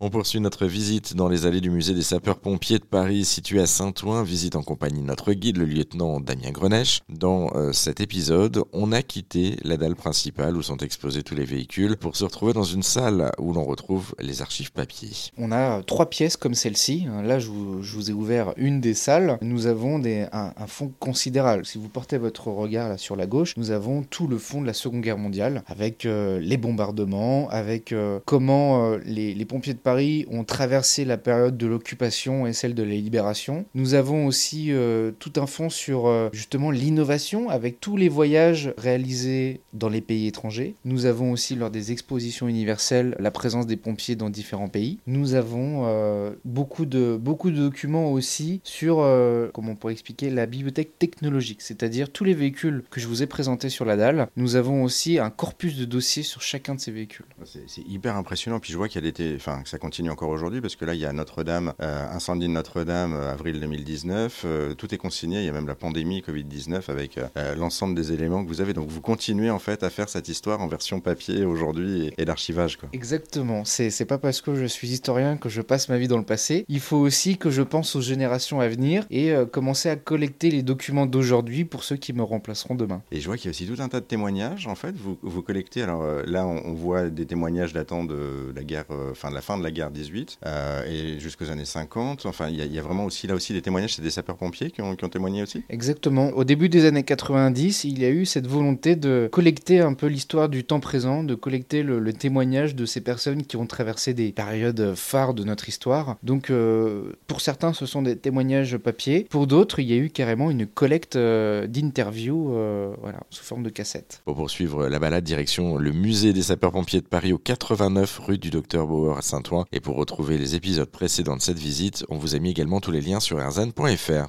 On poursuit notre visite dans les allées du musée des sapeurs-pompiers de Paris situé à Saint-Ouen, visite en compagnie de notre guide, le lieutenant Damien Greneche. Dans euh, cet épisode, on a quitté la dalle principale où sont exposés tous les véhicules pour se retrouver dans une salle où l'on retrouve les archives papier. On a trois pièces comme celle-ci. Là, je vous, ai ouvert une des salles. Nous avons un, fond considérable. Si vous portez votre regard là sur la gauche, nous avons tout le fond de la Seconde Guerre mondiale avec euh, les bombardements, avec euh, comment les, les pompiers de ont traversé la période de l'occupation et celle de la libération. Nous avons aussi euh, tout un fond sur euh, justement l'innovation avec tous les voyages réalisés dans les pays étrangers. Nous avons aussi lors des expositions universelles la présence des pompiers dans différents pays. Nous avons euh, beaucoup, de, beaucoup de documents aussi sur, comment on pourrait expliquer, la bibliothèque technologique, c'est-à-dire tous les véhicules que je vous ai présentés sur la dalle. Nous avons aussi un corpus de dossiers sur chacun de ces véhicules. C'est hyper impressionnant. Puis je vois a des, enfin, continue encore aujourd'hui parce que là, il y a Notre-Dame, euh, incendie de Notre-Dame, euh, avril 2019. Euh, tout est consigné. Il y a même la pandémie Covid-19 avec l'ensemble des éléments que vous avez. Donc, vous continuez en fait à faire cette histoire en version papier aujourd'hui et, l'archivage. Exactement. C'est pas parce que je suis historien que je passe ma vie dans le passé. Il faut aussi que je pense aux générations à venir et commencer à collecter les documents d'aujourd'hui pour ceux qui me remplaceront demain. Et je vois qu'il y a aussi tout un tas de témoignages. En fait, vous, vous collectez. Alors là, on, voit des témoignages datant de la guerre, enfin de la fin de la guerre 18 euh, et jusqu'aux années 50. Enfin, il y, a vraiment aussi là aussi des témoignages, c'est des sapeurs-pompiers qui ont, témoigné aussi? Exactement. Au début des années 90, il y a eu cette volonté de collecter un peu l'histoire du temps présent, de collecter le, témoignage de ces personnes qui ont traversé des périodes phares de notre histoire. Donc, euh, pour certains, ce sont des témoignages papier. Pour d'autres, il y a eu carrément une collecte euh, d'interviews voilà, sous forme de cassette. Pour poursuivre la balade, direction le musée des sapeurs-pompiers de Paris au 89 rue du Docteur Bauer à Saint-Ouen. Et pour retrouver les épisodes précédents de cette visite, on vous a mis également tous les liens sur erzan.fr.